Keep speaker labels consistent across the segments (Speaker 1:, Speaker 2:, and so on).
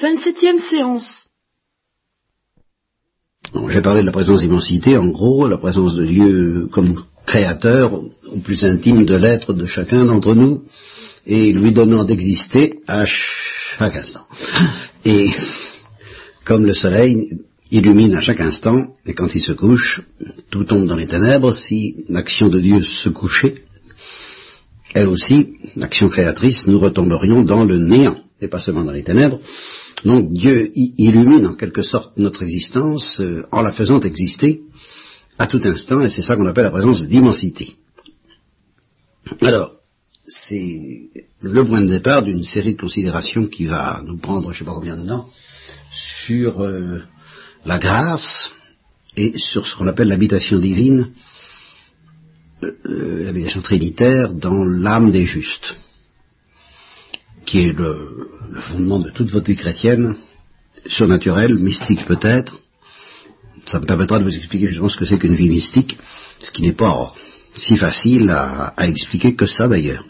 Speaker 1: 27e séance.
Speaker 2: J'ai parlé de la présence d'immensité, en gros, la présence de Dieu comme créateur, au plus intime de l'être de chacun d'entre nous, et lui donnant d'exister à chaque instant. Et comme le soleil illumine à chaque instant, et quand il se couche, tout tombe dans les ténèbres, si l'action de Dieu se couchait, elle aussi, l'action créatrice, nous retomberions dans le néant, et pas seulement dans les ténèbres. Donc Dieu illumine en quelque sorte notre existence euh, en la faisant exister à tout instant, et c'est ça qu'on appelle la présence d'immensité. Alors, c'est le point de départ d'une série de considérations qui va nous prendre, je ne sais pas combien de temps, sur euh, la grâce et sur ce qu'on appelle l'habitation divine, euh, l'habitation trinitaire dans l'âme des justes, qui est le, fondement de toute votre vie chrétienne, surnaturelle, mystique peut-être. Ça me permettra de vous expliquer justement ce que c'est qu'une vie mystique, ce qui n'est pas si facile à expliquer que ça d'ailleurs.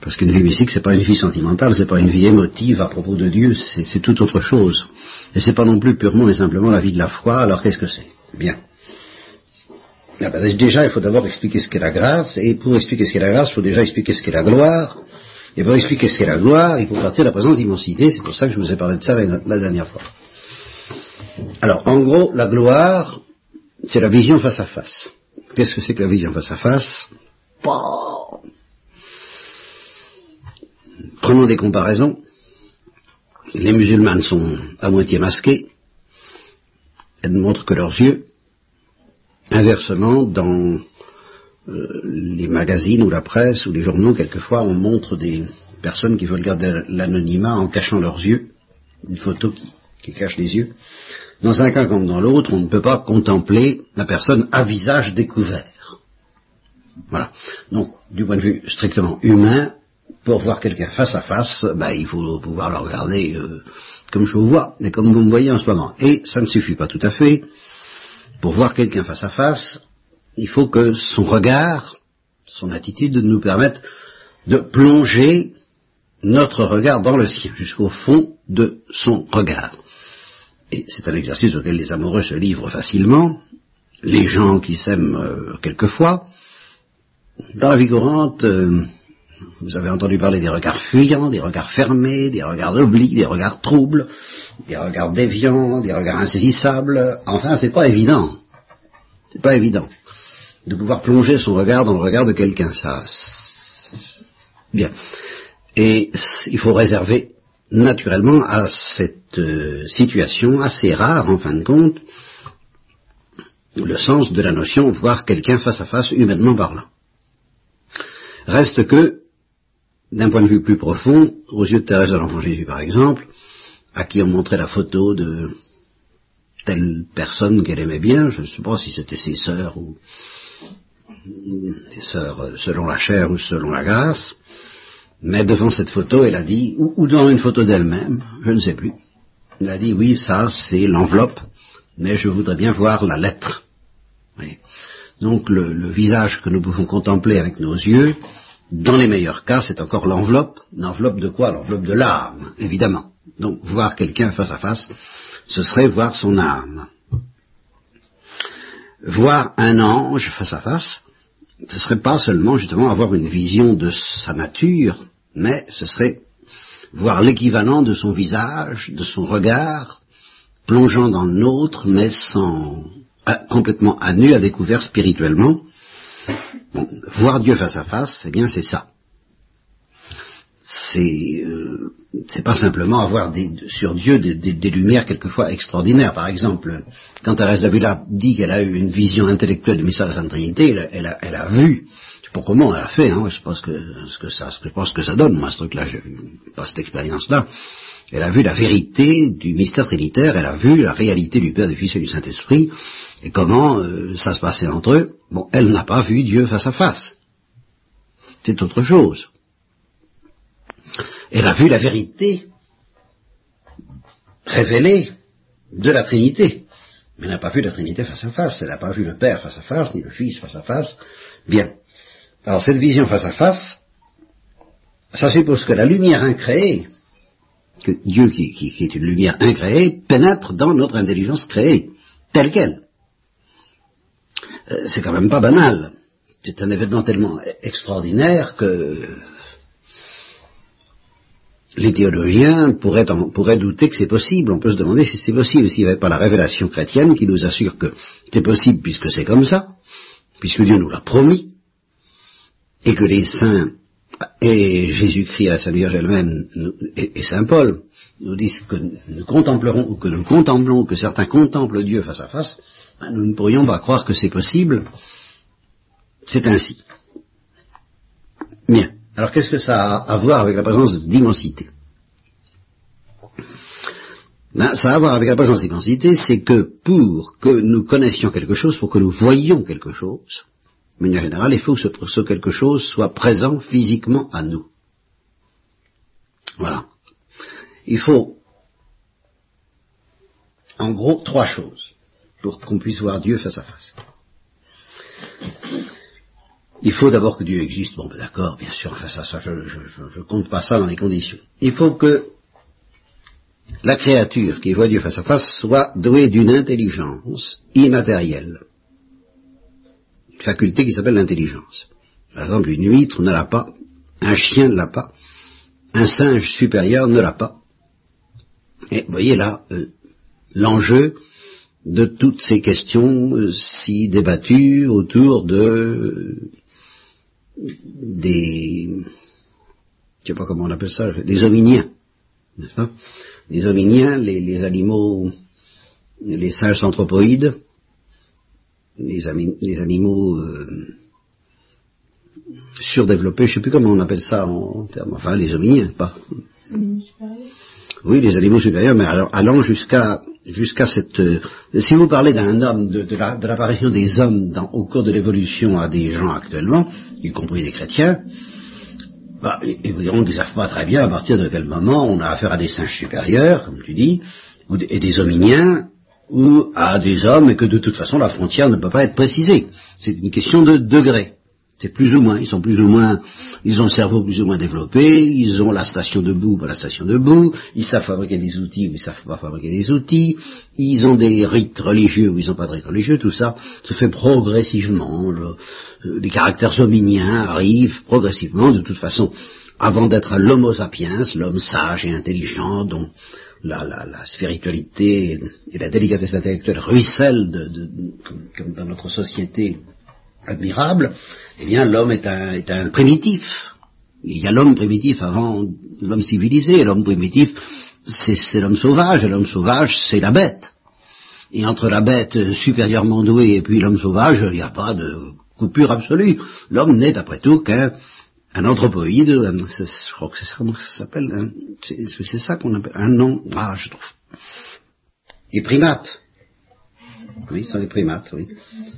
Speaker 2: Parce qu'une vie mystique, c'est pas une vie sentimentale, c'est pas une vie émotive à propos de Dieu, c'est tout autre chose. Et c'est pas non plus purement et simplement la vie de la foi, alors qu'est-ce que c'est? Bien. Ah ben, déjà, il faut d'abord expliquer ce qu'est la grâce, et pour expliquer ce qu'est la grâce, il faut déjà expliquer ce qu'est la gloire. Et pour expliquer ce qu'est la gloire, il faut partir de la présence d'immensité, c'est pour ça que je vous ai parlé de ça la, dernière fois. Alors, en gros, la gloire, c'est la vision face à face. Qu'est-ce que c'est que la vision face à face? Prenons des comparaisons. Les musulmanes sont à moitié masqués. Elles ne montrent que leurs yeux. Inversement, dans euh, les magazines ou la presse ou les journaux, quelquefois, on montre des personnes qui veulent garder l'anonymat en cachant leurs yeux. Une photo qui, qui cache les yeux. Dans un cas comme dans l'autre, on ne peut pas contempler la personne à visage découvert. Voilà. Donc, du point de vue strictement humain, pour voir quelqu'un face à face, ben, il faut pouvoir le regarder euh, comme je vous vois, et comme vous me voyez en ce moment. Et ça ne suffit pas tout à fait. Pour voir quelqu'un face à face, il faut que son regard, son attitude nous permette de plonger notre regard dans le sien, jusqu'au fond de son regard. Et c'est un exercice auquel les amoureux se livrent facilement, les gens qui s'aiment euh, quelquefois. Dans la vie courante, euh, vous avez entendu parler des regards fuyants, des regards fermés, des regards obliques, des regards troubles, des regards déviants, des regards insaisissables. Enfin, c'est pas évident. C'est pas évident de pouvoir plonger son regard dans le regard de quelqu'un. Ça, bien. Et il faut réserver naturellement à cette euh, situation assez rare, en fin de compte, le sens de la notion voir quelqu'un face à face, humainement parlant. Reste que d'un point de vue plus profond, aux yeux de Thérèse de l'Enfant Jésus par exemple, à qui on montrait la photo de telle personne qu'elle aimait bien, je ne sais pas si c'était ses sœurs ou euh, selon la chair ou selon la grâce, mais devant cette photo, elle a dit, ou, dans une photo d'elle-même, je ne sais plus, elle a dit, oui, ça c'est l'enveloppe, mais je voudrais bien voir la lettre. Donc le visage que nous pouvons contempler avec nos yeux, dans les meilleurs cas, c'est encore l'enveloppe. L'enveloppe de quoi? L'enveloppe de l'âme, évidemment. Donc voir quelqu'un face à face, ce serait voir son âme. Voir un ange face à face, ce serait pas seulement justement avoir une vision de sa nature, mais ce serait voir l'équivalent de son visage, de son regard, plongeant dans le nôtre, mais sans complètement à nu, à découvert spirituellement, voir Dieu face à face, eh bien c'est ça. C'est euh, pas simplement avoir sur Dieu des, lumières quelquefois extraordinaires. Par exemple, quand Thérèse d'Avila dit qu'elle a eu une vision intellectuelle du mystère de la Sainte Trinité, elle, a, elle a, vu. Sais pas comment elle a fait. Hein, je pense que ce que ça, je pense que ça donne moi ce truc-là, pas cette expérience-là. Elle a vu la vérité du mystère trinitaire, elle a vu la réalité du Père, du Fils et du Saint-Esprit, et comment euh, ça se passait entre eux? Bon, elle n'a pas vu Dieu face à face. C'est autre chose. Elle a vu la vérité révélée de la Trinité. Mais elle n'a pas vu la Trinité face à face. Elle n'a pas vu le Père face à face, ni le Fils face à face. Bien. Alors cette vision face à face, ça suppose que la lumière incréée que Dieu, qui, est une lumière incréée, pénètre dans notre intelligence créée, telle qu'elle. Euh, c'est quand même pas banal. C'est un événement tellement extraordinaire que les théologiens pourraient, pourraient douter que c'est possible. On peut se demander si c'est possible, s'il n'y avait pas la révélation chrétienne qui nous assure que c'est possible puisque c'est comme ça, puisque Dieu nous l'a promis, et que les saints et Jésus-Christ, la Sainte Vierge elle-même, et, Saint Paul nous disent que nous contemplerons, ou que nous contemplons, que certains contemplent Dieu face à face, ben, nous ne pourrions pas croire que c'est possible. C'est ainsi. Alors qu'est-ce que ça a à voir avec la présence d'immensité? Ben, Ça a à voir avec la présence d'immensité, c'est que pour que nous connaissions quelque chose, pour que nous voyions quelque chose, de manière générale, il faut que ce, quelque chose soit présent physiquement à nous. Voilà. Il faut, en gros, trois choses pour qu'on puisse voir Dieu face à face. Il faut d'abord que Dieu existe. Bon, ben d'accord, bien sûr, face à ça, je ne compte pas ça dans les conditions. Il faut que la créature qui voit Dieu face à face soit douée d'une intelligence immatérielle faculté qui s'appelle l'intelligence. Par exemple, une huître ne l'a pas, un chien ne l'a pas, un singe supérieur ne l'a pas. Et vous voyez là euh, l'enjeu de toutes ces questions euh, si débattues autour de euh, des je sais pas comment on appelle ça, des hominiens, n'est-ce pas? Des hominiens, les, les animaux, les singes anthropoïdes, les, animaux euh, surdéveloppés, je ne sais plus comment on appelle ça en, termes, enfin les hominiens, pas. Oui, les animaux supérieurs, mais alors, allant jusqu'à jusqu'à cette. Euh, si vous parlez d'un homme, de, de l'apparition des hommes dans, au cours de l'évolution à des gens actuellement, y compris des chrétiens, bah, ils vous diront qu'ils ne savent pas très bien à partir de quel moment on a affaire à des singes supérieurs, comme tu dis, et des hominiens, ou à des hommes et que de toute façon la frontière ne peut pas être précisée. C'est une question de degré. C'est plus ou moins, ils sont plus ou moins, ils ont le cerveau plus ou moins développé, ils ont la station debout, pas la station debout, ils savent fabriquer des outils ou ils savent pas fabriquer des outils, ils ont des rites religieux ou ils n'ont pas de rites religieux, tout ça se fait progressivement, les caractères hominiens arrivent progressivement, de toute façon, avant d'être l'homo sapiens, l'homme sage et intelligent dont la, spiritualité et la délicatesse intellectuelle ruissellent comme, dans notre société admirable, eh bien l'homme est un, primitif. Il y a l'homme primitif avant l'homme civilisé, l'homme primitif c'est l'homme sauvage, et l'homme sauvage c'est la bête. Et entre la bête supérieurement douée et puis l'homme sauvage, il n'y a pas de coupure absolue. L'homme n'est après tout qu'un un anthropoïde, je crois que c'est ça, ça s'appelle, c'est ça qu'on appelle un nom, ah, je trouve. Les primates. Oui, ce sont les primates, oui.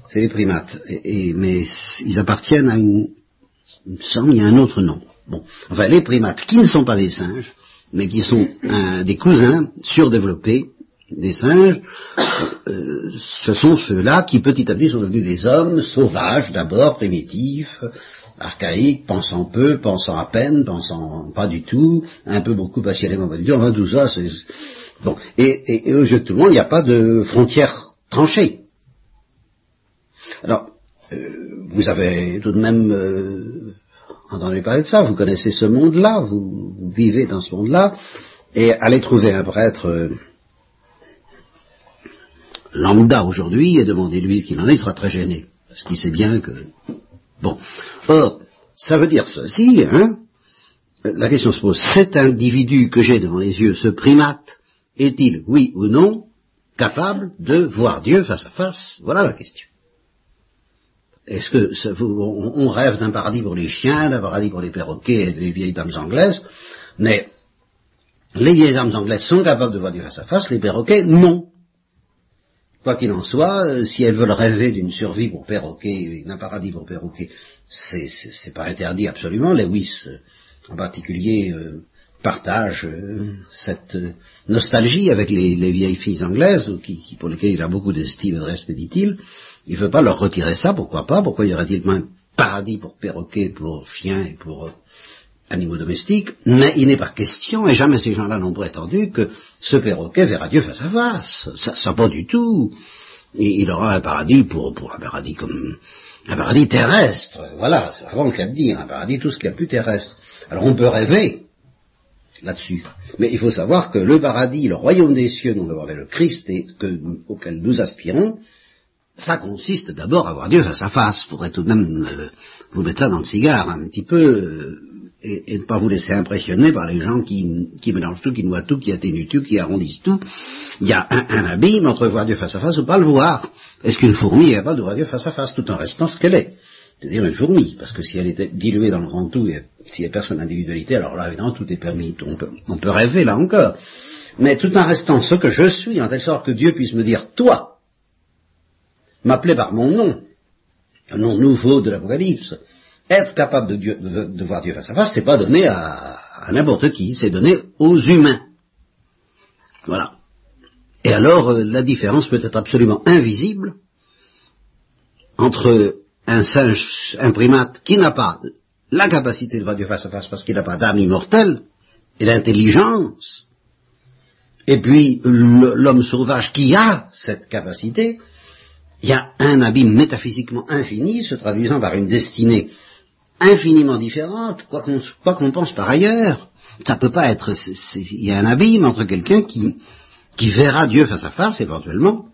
Speaker 2: C'est les primates. Et, mais ils appartiennent à une, il me semble, y a un autre nom. Bon, enfin, les primates qui ne sont pas des singes, mais qui sont des cousins surdéveloppés des singes, euh, ce sont ceux-là qui petit à petit sont devenus des hommes sauvages d'abord, primitifs, archaïque, pensant peu, pensant à peine, pensant pas du tout, un peu beaucoup passionnément pas du tout, enfin tout ça, c'est... Bon, et, et, au jeu de tout le monde, il n'y a pas de frontière tranchée. Alors, euh, vous avez tout de même euh, entendu parler de ça, vous connaissez ce monde-là, vous, vivez dans ce monde-là, et allez trouver un prêtre euh, lambda aujourd'hui et demandez-lui qu'il en est, il sera très gêné, parce qu'il sait bien que Bon. Or, ça veut dire ceci, hein La question se pose, cet individu que j'ai devant les yeux, ce primate, est-il, oui ou non, capable de voir Dieu face à face Voilà la question. Est-ce que on, rêve d'un paradis pour les chiens, d'un paradis pour les perroquets et les vieilles dames anglaises, mais les vieilles dames anglaises sont capables de voir Dieu face à face, les perroquets non. Quoi qu'il en soit, euh, si elles veulent rêver d'une survie pour perroquet, d'un paradis pour perroquet, c'est pas interdit absolument. Lewis, euh, en particulier, euh, partage cette nostalgie avec les, vieilles filles anglaises, qui, pour lesquelles il a beaucoup d'estime et de respect, dit-il. Il ne veut pas leur retirer ça, pourquoi pas? Pourquoi y aurait-il un paradis pour perroquet, pour chien et pour animaux domestiques, mais il n'est pas question, et jamais ces gens-là n'ont prétendu, que ce perroquet verra Dieu face à face. Ça, ça pas du tout. Il, il aura un paradis pour, pour un paradis comme un paradis terrestre. Voilà, c'est vraiment le cas de dire, un paradis tout ce qu'il y a de plus terrestre. Alors on peut rêver là-dessus. Mais il faut savoir que le paradis, le royaume des cieux dont nous le Christ et que, auquel nous aspirons, ça consiste d'abord à voir Dieu face à face. Il faudrait tout de même euh, vous mettre ça dans le cigare un petit peu euh, et, ne pas vous laisser impressionner par les gens qui, mélangent tout, qui noient tout, qui atténuent tout, qui arrondissent tout. Il y a un, un abîme entre voir Dieu face à face ou pas le voir. Est-ce qu'une fourmi est capable de voir Dieu face à face tout en restant ce qu'elle est? C'est-à-dire une fourmi, parce que si elle était diluée dans le grand tout, s'il n'y a personne d'individualité, alors là, évidemment, tout est permis. On peut, rêver, là encore. Mais tout en restant ce que je suis, en telle sorte que Dieu puisse me dire, toi, m'appeler par mon nom, un nom nouveau de l'Apocalypse, être capable de, Dieu, de, voir Dieu face à face, c'est pas donné à, à n'importe qui, c'est donné aux humains. Voilà. Et alors, euh, la différence peut être absolument invisible entre un singe imprimate qui n'a pas la capacité de voir Dieu face à face parce qu'il n'a pas d'âme immortelle et l'intelligence, et puis l'homme sauvage qui a cette capacité, il y a un abîme métaphysiquement infini se traduisant par une destinée infiniment différente, quoi qu'on pense par ailleurs. Ça peut pas être. Il y a un abîme entre quelqu'un qui, qui verra Dieu face à face éventuellement,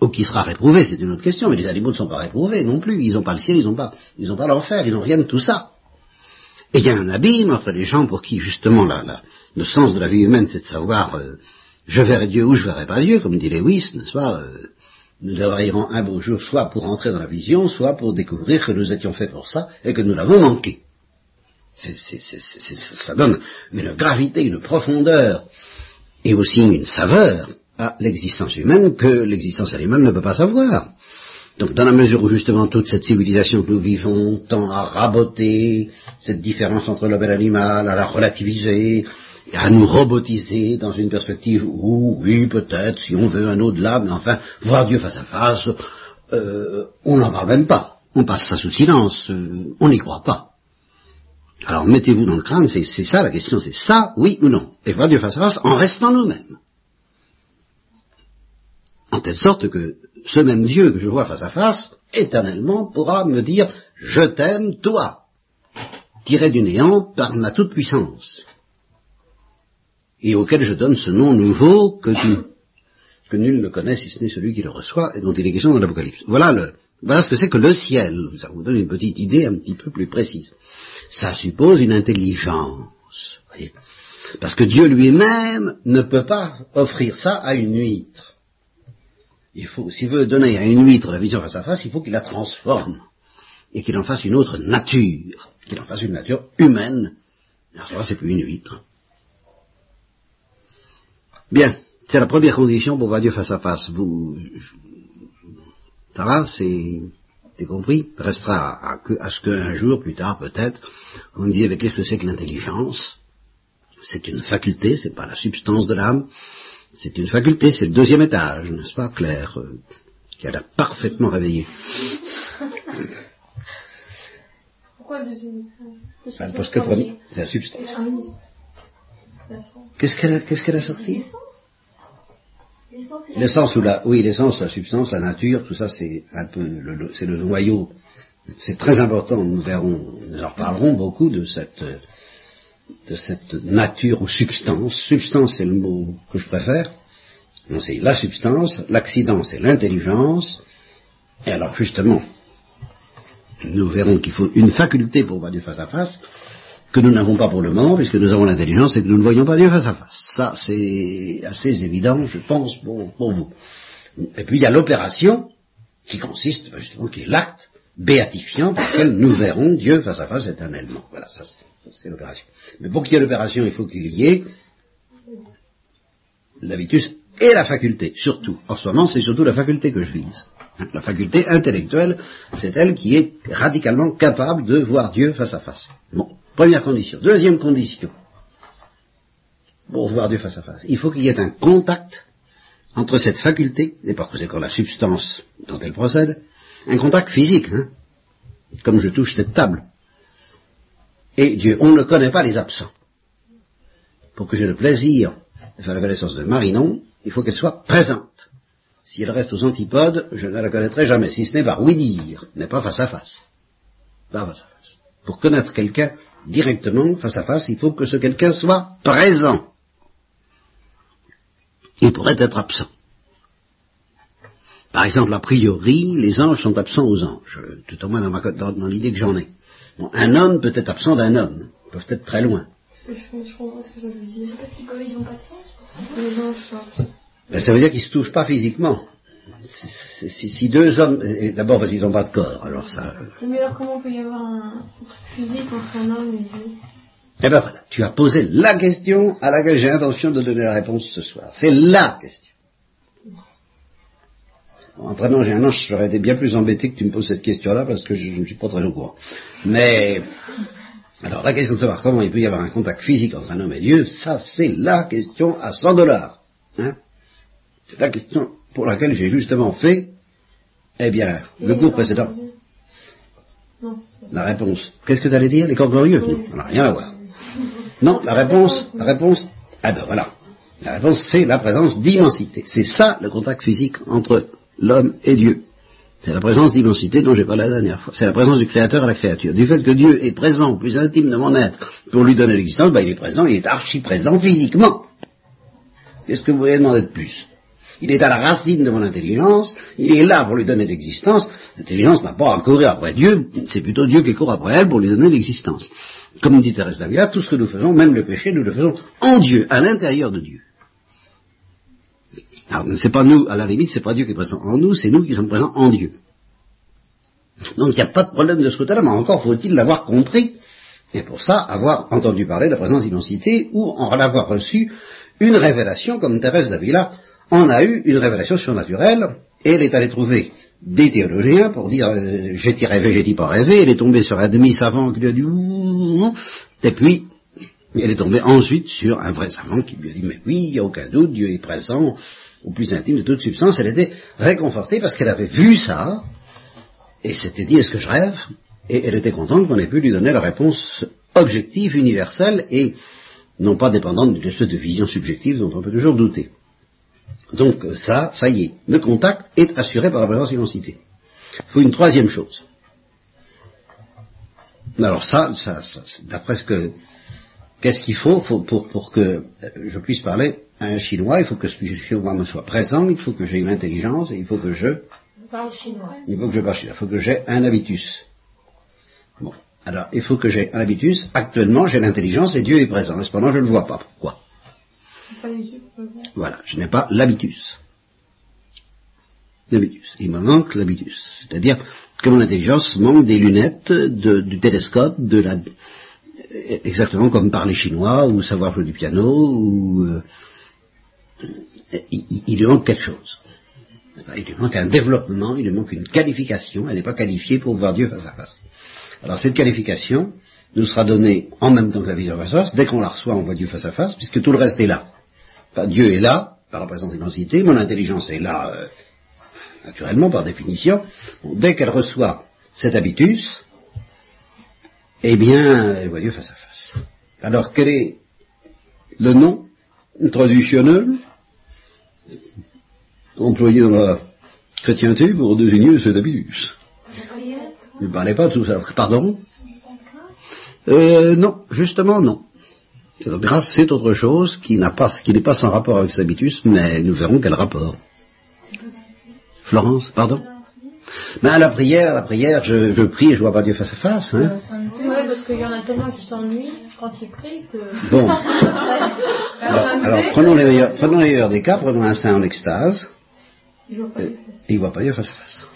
Speaker 2: ou qui sera réprouvé, c'est une autre question, mais les animaux ne sont pas réprouvés non plus. Ils n'ont pas le ciel, ils n'ont pas, ils pas l'enfer, ils n'ont rien de tout ça. Et il y a un abîme entre les gens pour qui justement la, le sens de la vie humaine, c'est de savoir euh, je verrai Dieu ou je verrai pas Dieu, comme dit Lewis, n'est-ce pas euh, nous travaillerons un beau jour soit pour entrer dans la vision, soit pour découvrir que nous étions faits pour ça et que nous l'avons manqué. ça donne une gravité, une profondeur et aussi une saveur à l'existence humaine que l'existence animale ne peut pas savoir. Donc dans la mesure où justement toute cette civilisation que nous vivons tend à raboter cette différence entre l'homme et l'animal, à la relativiser, à nous robotiser dans une perspective où, oui, peut-être, si on veut un au-delà, mais enfin, voir Dieu face à face, euh, on n'en parle même pas. On passe ça sous silence, euh, on n'y croit pas. Alors mettez-vous dans le crâne, c'est ça la question, c'est ça, oui ou non. Et voir Dieu face à face en restant nous-mêmes. En telle sorte que ce même Dieu que je vois face à face, éternellement pourra me dire, je t'aime, toi, tiré du néant par ma toute-puissance et auquel je donne ce nom nouveau que, que nul ne connaît si ce n'est celui qui le reçoit et dont il est question dans l'Apocalypse. Voilà, voilà ce que c'est que le ciel. Ça vous donne une petite idée un petit peu plus précise. Ça suppose une intelligence. Parce que Dieu lui-même ne peut pas offrir ça à une huître. Il faut, s'il veut donner à une huître la vision face à face, il faut qu'il la transforme et qu'il en fasse une autre nature, qu'il en fasse une nature humaine. Alors ça, c'est plus une huître. Bien, c'est la première condition pour voir Dieu face à face. Vous, ça va, c'est, compris Restera à, ce qu'un jour, plus tard peut-être, vous me disiez, qu'est-ce que c'est que l'intelligence C'est une faculté, c'est pas la substance de l'âme, c'est une faculté, c'est le deuxième étage, n'est-ce pas, Claire, euh, qui a parfaitement réveillé.
Speaker 1: Pourquoi le deuxième
Speaker 2: étage? Parce que c'est la substance. Qu'est-ce qu'elle a, qu'elle sorti? L'essence ou la, oui, l'essence, la substance, la nature, tout ça, c'est un peu, le, c'est le noyau. C'est très important. Nous verrons, nous en reparlerons beaucoup de cette, de cette nature ou substance. Substance, c'est le mot que je préfère. Non, c'est la substance. L'accident, c'est l'intelligence. Et alors, justement, nous verrons qu'il faut une faculté pour voir du face à face que nous n'avons pas pour le moment, puisque nous avons l'intelligence et que nous ne voyons pas Dieu face à face. Ça, c'est assez évident, je pense, pour, vous. Et puis il y a l'opération, qui consiste, justement, qui est l'acte béatifiant par lequel nous verrons Dieu face à face éternellement. Voilà, ça c'est l'opération. Mais pour qu'il y ait l'opération, il faut qu'il y ait l'habitus et la faculté, surtout. En ce moment, c'est surtout la faculté que je vise. Hein, la faculté intellectuelle, c'est elle qui est radicalement capable de voir Dieu face à face. Bon. Première condition. Deuxième condition. Pour voir Dieu face à face. Il faut qu'il y ait un contact entre cette faculté, et par conséquent la substance dont elle procède, un contact physique, hein, comme je touche cette table, et Dieu. On ne connaît pas les absents. Pour que j'ai le plaisir de faire la connaissance de Marinon, il faut qu'elle soit présente. Si elle reste aux antipodes, je ne la connaîtrai jamais, si ce n'est par oui dire, mais pas face à face. Pas face à face. Pour connaître quelqu'un directement, face à face, il faut que ce quelqu'un soit présent. Il pourrait être absent. Par exemple, a priori, les anges sont absents aux anges, tout au moins dans, dans l'idée que j'en ai. Bon, un homme peut être absent d'un homme, ils peuvent être très loin.
Speaker 1: Je, je comprends ce que ça veut dire. Je sais pas si ils n'ont pas de sens.
Speaker 2: Ben, ça veut dire qu'ils se touchent pas physiquement. Si, si deux hommes, d'abord parce qu'ils n'ont pas de corps, alors ça.
Speaker 1: Mais alors comment peut y avoir un physique entre un homme et Dieu
Speaker 2: Eh ben voilà, tu as posé la question à laquelle j'ai intention de donner la réponse ce soir. C'est la question. Entraînant, j'ai un ange, j'aurais été bien plus embêté que tu me poses cette question-là parce que je ne suis pas très au courant. Mais, alors la question de savoir comment il peut y avoir un contact physique entre un homme et Dieu, ça c'est la question à 100 dollars. Hein c'est la question pour laquelle j'ai justement fait, eh bien, le cours précédent.
Speaker 1: Non.
Speaker 2: La réponse. Qu'est-ce que tu allais dire Les corps glorieux? Non, on n'a rien à voir. Non, la réponse, la réponse, ah ben voilà. La réponse, c'est la présence d'immensité. C'est ça le contact physique entre l'homme et Dieu. C'est la présence d'immensité dont j'ai parlé la dernière fois. C'est la présence du Créateur à la créature. Du fait que Dieu est présent plus intime de mon être pour lui donner l'existence, ben il est présent, il est archi présent physiquement. Qu'est-ce que vous voulez demander de plus? Il est à la racine de mon intelligence, il est là pour lui donner l'existence. L'intelligence n'a pas à courir après Dieu, c'est plutôt Dieu qui court après elle pour lui donner l'existence. Comme dit Thérèse d'Avila, tout ce que nous faisons, même le péché, nous le faisons en Dieu, à l'intérieur de Dieu. C'est pas nous, à la limite, c'est pas Dieu qui est présent en nous, c'est nous qui sommes présents en Dieu. Donc il n'y a pas de problème de ce côté-là, mais encore faut-il l'avoir compris, et pour ça, avoir entendu parler de la présence d'immensité, ou en avoir reçu une révélation comme Thérèse d'Avila on a eu une révélation surnaturelle, et elle est allée trouver des théologiens pour dire euh, j'ai-t-il rêvé, j'ai-t-il pas rêvé, elle est tombée sur un demi-savant qui lui a dit et puis elle est tombée ensuite sur un vrai savant qui lui a dit mais oui, il n'y a aucun doute, Dieu est présent au plus intime de toute substance, elle était réconfortée parce qu'elle avait vu ça, et s'était dit est-ce que je rêve? Et elle était contente qu'on ait pu lui donner la réponse objective, universelle, et non pas dépendante d'une espèce de vision subjective dont on peut toujours douter. Donc ça, ça y est, le contact est assuré par la présence d'immensité. Il faut une troisième chose. Alors ça, ça, d'après ce que, qu'est-ce qu'il faut, pour, pour, que je puisse parler un Chinois, il faut que ce Chinois me soit présent, il faut que j'ai une intelligence, et il faut que je...
Speaker 1: Parle chinois.
Speaker 2: Il faut que je parle chinois, il faut que j'ai un habitus. Bon, alors il faut que j'ai un habitus. Actuellement, j'ai l'intelligence et Dieu est présent. Cependant, je ne le vois pas. Pourquoi? Voilà, je n'ai pas l'habitus. L'habitus. Il me manque l'habitus. C'est-à-dire que mon intelligence manque des lunettes, du télescope, de la, exactement comme parler chinois, ou savoir jouer du piano, ou euh, il, lui manque quelque chose. Il lui manque un développement, il lui manque une qualification, elle n'est pas qualifiée pour voir Dieu face à face. Alors cette qualification nous sera donnée en même temps que la vision face à face, dès qu'on la reçoit on voit Dieu face à face, puisque tout le reste est là. Dieu est là, par la présence d'immensité, mon intelligence est là, euh, naturellement, par définition. dès qu'elle reçoit cet habitus, eh bien, elle voit Dieu face à face. Alors, quel est le nom traditionnel employé dans la chrétienté pour désigner cet habitus Ne parlez pas de tout ça. Pardon euh, Non, justement non. Grâce, c'est autre chose qui n'est pas sans rapport avec habitus, mais nous verrons quel rapport. Florence, pardon ben, la prière, la prière, je, je prie et je vois pas Dieu face à face. Hein.
Speaker 1: Oui, parce qu'il y en a tellement qui s'ennuient quand que...
Speaker 2: Bon. alors, prenons, les meilleurs, prenons les meilleurs des cas, prenons un saint en extase. Il ne voit pas Dieu face à face.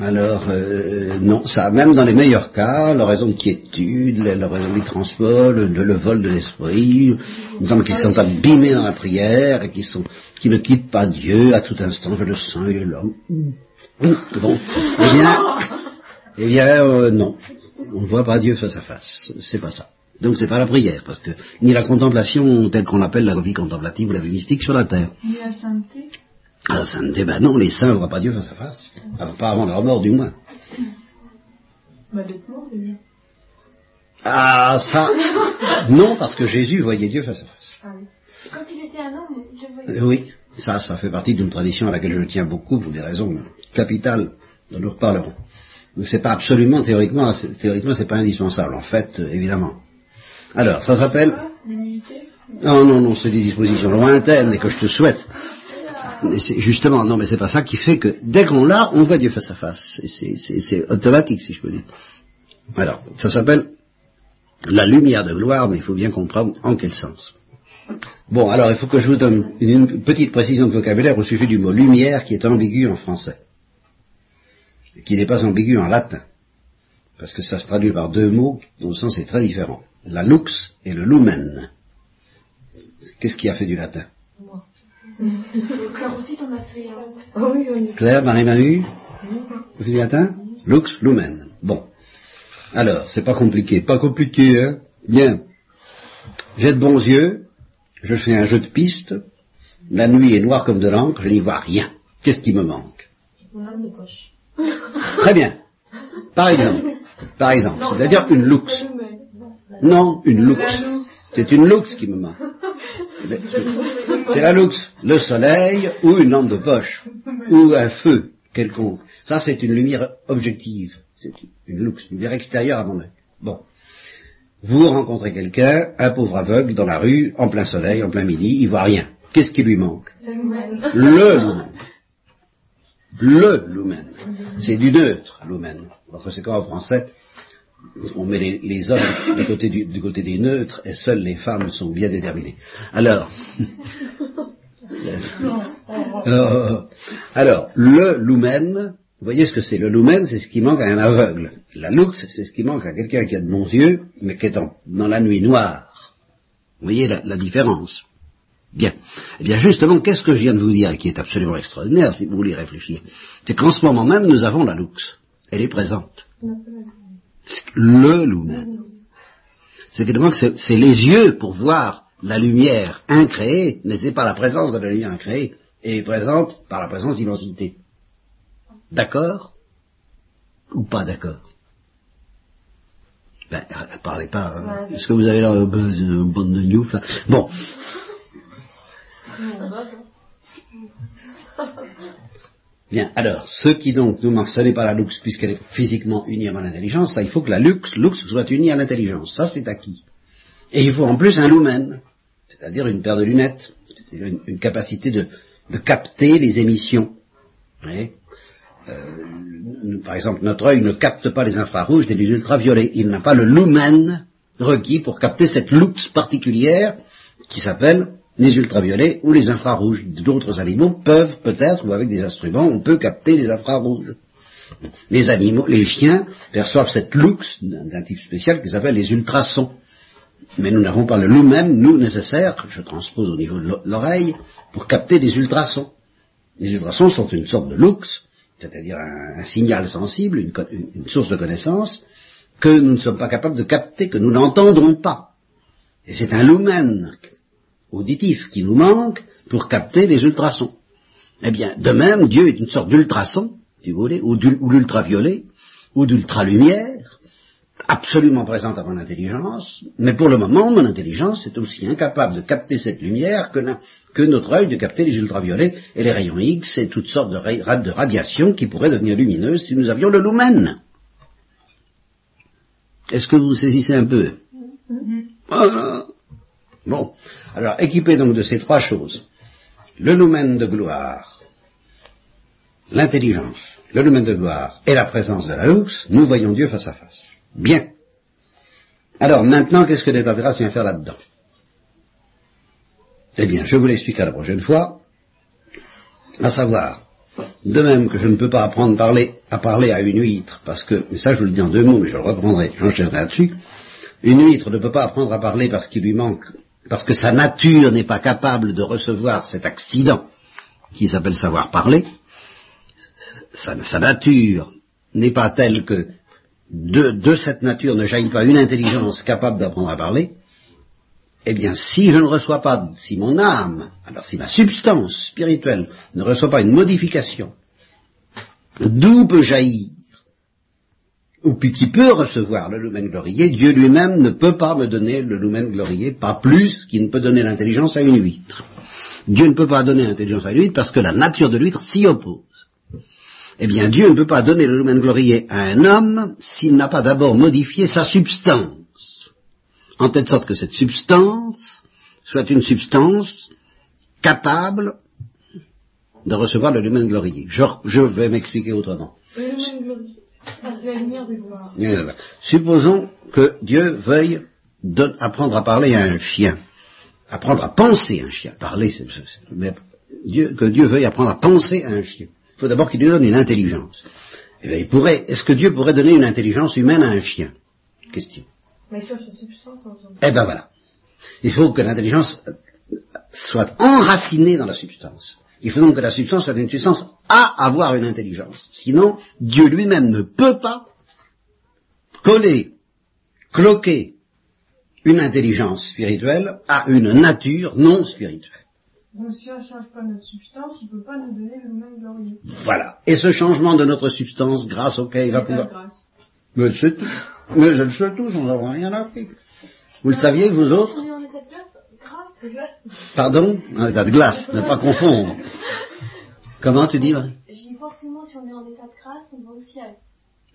Speaker 2: Alors, euh, non, ça, même dans les meilleurs cas, l'oraison de quiétude, l'oraison du transport, le, le, vol de l'esprit, nous semble qu'ils sont abîmés dans la prière et qui, sont, qui ne quittent pas Dieu à tout instant, je le sens, il est là. Bon, eh bien, eh bien euh, non, on ne voit pas Dieu face à face, c'est pas ça. Donc c'est pas la prière, parce que ni la contemplation telle qu'on l'appelle la vie contemplative ou la vie mystique sur la terre.
Speaker 1: Ni la sainteté
Speaker 2: ça ne dit, ben non, les saints ne voient pas Dieu face à face. Alors pas avant leur mort du moins.
Speaker 1: Bah, d'être mort déjà.
Speaker 2: Ah, ça Non, parce que Jésus voyait Dieu face à face.
Speaker 1: Ah oui. Quand il était un homme, je voyais.
Speaker 2: Euh, Oui, ça, ça fait partie d'une tradition à laquelle je tiens beaucoup pour des raisons capitales dont nous reparlerons. Donc c'est pas absolument, théoriquement, théoriquement, c'est pas indispensable, en fait, euh, évidemment. Alors, ça s'appelle...
Speaker 1: Ah.
Speaker 2: Non, non, non, c'est des dispositions lointaines et que je te souhaite. Justement, non, mais c'est pas ça qui fait que dès qu'on l'a, on voit Dieu face à face. C'est- automatique, si je peux dire. Alors, ça s'appelle la lumière de gloire, mais il faut bien comprendre en quel sens. Bon, alors il faut que je vous donne une, une petite précision de vocabulaire au sujet du mot lumière qui est ambigu en français, qui n'est pas ambigu en latin, parce que ça se traduit par deux mots dont le sens est très différent. La lux et le lumen. Qu'est-ce qui a fait du latin?
Speaker 1: Claire aussi, t'en as fait.
Speaker 3: Ah oui, oui.
Speaker 2: Claire, Marie-Manu? Vous faites du latin? Lux, lumen. Bon. Alors, c'est pas compliqué. Pas compliqué, hein Bien. J'ai de bons yeux, je fais un jeu de piste, la nuit est noire comme de l'encre, je n'y vois rien. Qu'est-ce qui me manque?
Speaker 3: Mon âme de poche.
Speaker 2: Très bien. Par exemple. Par exemple. C'est-à-dire une lux. Non, une lux. C'est une lux qui me manque. C'est la lux. Le soleil ou une lampe de poche. Ou un feu quelconque. Ça, c'est une lumière objective. C'est une lux, une lumière extérieure à mon œil. Bon. Vous rencontrez quelqu'un, un pauvre aveugle, dans la rue, en plein soleil, en plein midi, il voit rien. Qu'est-ce qui lui manque? Le. Le lumen. C'est du neutre, lumen. Par conséquent, en français, on met les, hommes du côté, des neutres et seules les femmes sont bien déterminées. Alors, euh, alors, le lumen, vous voyez ce que c'est Le lumen, c'est ce qui manque à un aveugle. La lux, c'est ce qui manque à quelqu'un qui a de bons yeux, mais qui est dans la nuit noire. Vous voyez la différence Bien. Eh bien, justement, qu'est-ce que je viens de vous dire et qui est absolument extraordinaire, si vous voulez réfléchir C'est qu'en ce moment même, nous avons la lux. Elle est présente. Le lumen. C'est que c'est les yeux pour voir la lumière incréée, mais c'est pas la présence de la lumière incréée, et est présente par la présence d'immensité. D'accord Ou pas d'accord? Ben, euh, parlez pas. euh, Est-ce que vous avez l'air euh, ben, euh, bande de news là? Bon. Bien, alors, ce qui donc nous n'est pas la lux, puisqu'elle est physiquement unie à mon intelligence, ça, il faut que la lux, lux soit unie à l'intelligence. Ça, c'est acquis. Et il faut en plus un lumen, c'est-à-dire une paire de lunettes, c'est-à-dire une, capacité de, de capter les émissions. Euh, par exemple, notre œil ne capte pas les infrarouges des ultraviolets. Il n'a pas le lumen requis pour capter cette lux particulière qui s'appelle les ultraviolets ou les infrarouges. D'autres animaux peuvent peut-être, ou avec des instruments, on peut capter les infrarouges. Les animaux, les chiens perçoivent cette lux d'un type spécial qui s'appelle les ultrasons. Mais nous n'avons pas le lumen, nous, nécessaire, je transpose au niveau de l'o- l'oreille, pour capter des ultrasons. Les ultrasons sont une sorte de lux, c'est-à-dire un, signal sensible, une, source de connaissance, que nous ne sommes pas capables de capter, que nous n'entendrons pas. Et c'est un lumen auditif qui nous manque pour capter les ultrasons. Eh bien, de même, Dieu est une sorte d'ultrason, si vous voulez, ou d'ul- ou d'ultraviolet, ou d'ultralumière, absolument présente à mon intelligence, mais pour le moment, mon intelligence est aussi incapable de capter cette lumière que, la- que notre œil de capter les ultraviolets et les rayons X et toutes sortes de, de radiations qui pourraient devenir lumineuses si nous avions le lumen. Est-ce que vous saisissez un peu? Voilà. Bon, alors équipé donc de ces trois choses, le lumen de gloire, l'intelligence, le lumen de gloire et la présence de la lux, nous voyons Dieu face à face. Bien. Alors maintenant, qu'est-ce que l'état de grâce vient faire là-dedans? Eh bien, je vous l'expliquerai la prochaine fois, à savoir, de même que je ne peux pas apprendre parler, à parler à une huître, parce que, mais ça je vous le dis en deux mots, mais je le reprendrai, j'enchaînerai là-dessus, une huître ne peut pas apprendre à parler parce qu'il lui manque, parce que sa nature n'est pas capable de recevoir cet accident qui s'appelle savoir parler. Sa, nature n'est pas telle que de, de cette nature ne jaillit pas une intelligence capable d'apprendre à parler. Eh bien, si je ne reçois pas, si mon âme, alors si ma substance spirituelle ne reçoit pas une modification, d'où peut jaillir, ou puis qui peut recevoir le lumen glorieux, Dieu lui-même ne peut pas me donner le lumen glorieux, pas plus qu'il ne peut donner l'intelligence à une huître. Dieu ne peut pas donner l'intelligence à une huître parce que la nature de l'huître s'y oppose. Eh bien, Dieu ne peut pas donner le lumen glorieux à un homme s'il n'a pas d'abord modifié sa substance, en telle sorte que cette substance soit une substance capable de recevoir le lumen glorieux. Je, vais m'expliquer autrement. Supposons que Dieu veuille apprendre à parler à un chien, apprendre à penser à un chien. Parler, c'est, mais Dieu, que Dieu veuille apprendre à penser à un chien. Il faut d'abord qu'il lui donne une intelligence. Eh bien, il pourrait, est-ce que Dieu pourrait donner une intelligence humaine à un chien? Question.
Speaker 1: Mais substance en.
Speaker 2: Eh ben voilà. Il faut que l'intelligence soit enracinée dans la substance. Il faut donc que la substance soit une substance à avoir une intelligence. Sinon, Dieu lui-même ne peut pas coller, cloquer une intelligence spirituelle à une nature non spirituelle.
Speaker 1: Donc si on ne change pas notre substance, il ne peut pas nous donner le lumen glorieux.
Speaker 2: Voilà. Et ce changement de notre substance, grâce auquel il va
Speaker 1: C'est
Speaker 2: pouvoir...
Speaker 1: grâce.
Speaker 2: Mais c'est tout. Mais je le sais tous, on n'aura rien appris. Vous le saviez, vous autres
Speaker 1: On est en état de glace Glace.
Speaker 2: Pardon Un état de glace, ne pas confondre. Comment tu dis, Marie
Speaker 3: dit forcément, si on est en état de grâce, on va au ciel.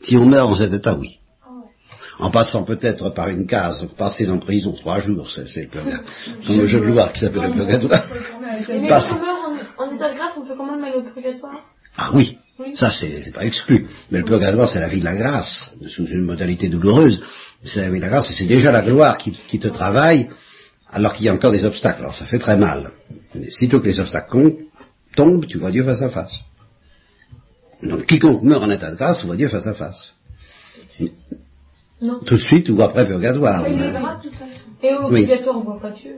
Speaker 2: Si on meurt en cet état, oui.
Speaker 3: Ah ouais.
Speaker 2: En passant peut-être par une case, passer en prison trois jours, c'est le purgatoire. Comme le jeu de loi qui s'appelle le purgatoire.
Speaker 1: Mais
Speaker 2: Passe.
Speaker 1: quand on meurt en, en état de grâce, on peut quand même aller au purgatoire
Speaker 2: Ah oui,
Speaker 1: Oui.
Speaker 2: ça c'est pas exclu. Mais le purgatoire, c'est la vie de la grâce, sous une modalité douloureuse. C'est la vie de la grâce et c'est déjà la gloire qui, qui te travaille alors qu'il y a encore des obstacles. Alors ça fait très mal. Mais sitôt que les obstacles tombent, tu vois Dieu face à face. Donc quiconque meurt en état de grâce voit Dieu face à face.
Speaker 1: Non.
Speaker 2: Tout de suite ou après purgatoire.
Speaker 1: Et au
Speaker 2: Oui.
Speaker 1: purgatoire, on voit pas Dieu.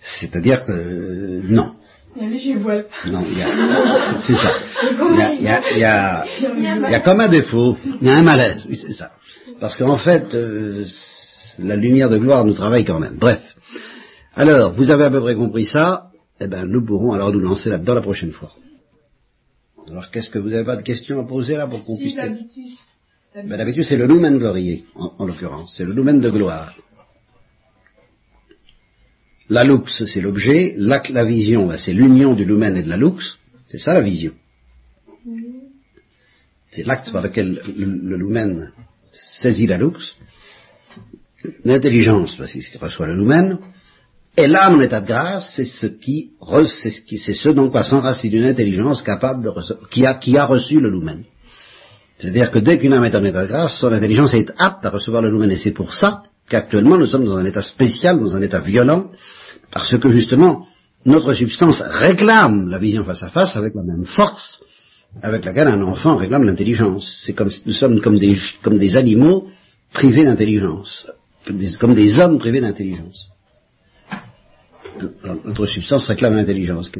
Speaker 2: C'est-à-dire que euh, non.
Speaker 1: Il y a.
Speaker 2: Non, c'est c'est ça. Il y a, il y, a, il y, a, il y a comme un défaut, il y a un malaise, oui c'est ça. Parce qu'en fait, euh, la lumière de gloire nous travaille quand même. Bref. Alors, vous avez à peu près compris ça, eh ben nous pourrons alors nous lancer là-dedans la prochaine fois. Alors, qu'est-ce que vous avez pas de questions à poser là pour qu'on puisse...
Speaker 1: l'habitus.
Speaker 2: Ben, D'habitude, c'est le lumen glorieux, en, en l'occurrence. C'est le lumen de gloire. La lux, c'est l'objet. La, la vision, ben, c'est l'union du lumen et de la lux. C'est ça la vision. C'est l'acte par lequel le, le lumen saisit la lux. L'intelligence, ben, c'est ce qui reçoit le lumen. Et l'âme en état de grâce, c'est ce qui, c'est ce qui, ce dont quoi une intelligence capable de qui a, qui a reçu le lumen. C'est-à-dire que dès qu'une âme est en état de grâce, son intelligence est apte à recevoir le lumen. Et c'est pour ça qu'actuellement nous sommes dans un état spécial, dans un état violent, parce que justement, notre substance réclame la vision face à face avec la même force avec laquelle un enfant réclame l'intelligence. C'est comme nous sommes comme des, comme des animaux privés d'intelligence, comme comme des hommes privés d'intelligence. Notre substance réclame l'intelligence.